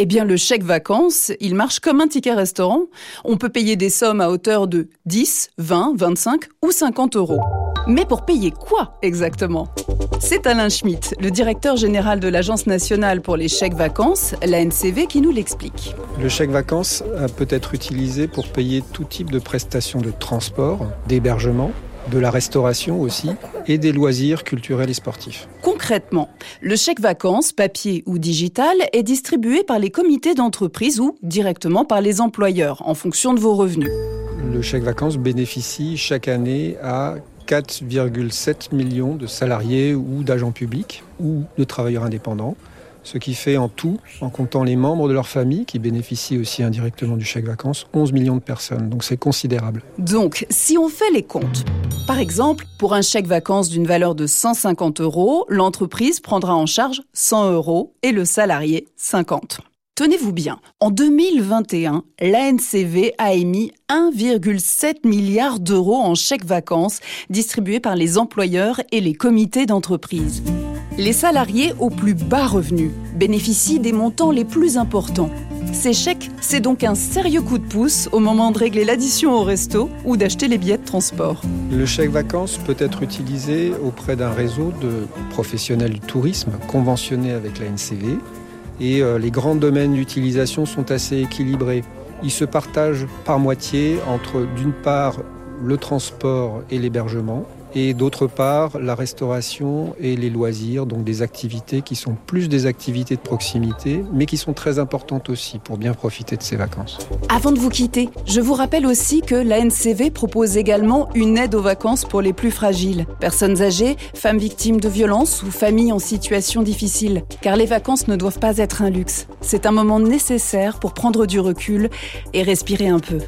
Eh bien, le chèque vacances, il marche comme un ticket restaurant. On peut payer des sommes à hauteur de 10, 20, 25 ou 50 euros. Mais pour payer quoi exactement? C'est Alain Schmitt, le directeur général de l'Agence nationale pour les chèques vacances, la NCV, qui nous l'explique. Le chèque vacances peut être utilisé pour payer tout type de prestations de transport, d'hébergement, de la restauration aussi, et des loisirs culturels et sportifs. Concrètement, le chèque vacances, papier ou digital, est distribué par les comités d'entreprise ou directement par les employeurs, en fonction de vos revenus. Le chèque vacances bénéficie chaque année à 4,7 millions de salariés ou d'agents publics ou de travailleurs indépendants ce qui fait en tout, en comptant les membres de leur famille qui bénéficient aussi indirectement du chèque vacances, 11 millions de personnes. Donc c'est considérable. Donc, si on fait les comptes, par exemple, pour un chèque vacances d'une valeur de 150 euros, l'entreprise prendra en charge 100 euros et le salarié 50. Tenez-vous bien, en 2021, l'ANCV a émis 1,7 milliard d'euros en chèques vacances distribués par les employeurs et les comités d'entreprise. Les salariés aux plus bas revenus bénéficient des montants les plus importants. Ces chèques, c'est donc un sérieux coup de pouce au moment de régler l'addition au resto ou d'acheter les billets de transport. Le chèque vacances peut être utilisé auprès d'un réseau de professionnels du tourisme conventionnés avec la NCV et euh, les grands domaines d'utilisation sont assez équilibrés. Ils se partagent par moitié entre d'une part le transport et l'hébergement et d'autre part la restauration et les loisirs, donc des activités qui sont plus des activités de proximité, mais qui sont très importantes aussi pour bien profiter de ces vacances. Avant de vous quitter, je vous rappelle aussi que la NCV propose également une aide aux vacances pour les plus fragiles, personnes âgées, femmes victimes de violences ou familles en situation difficile, car les vacances ne doivent pas être un luxe. C'est un moment nécessaire pour prendre du recul et respirer un peu.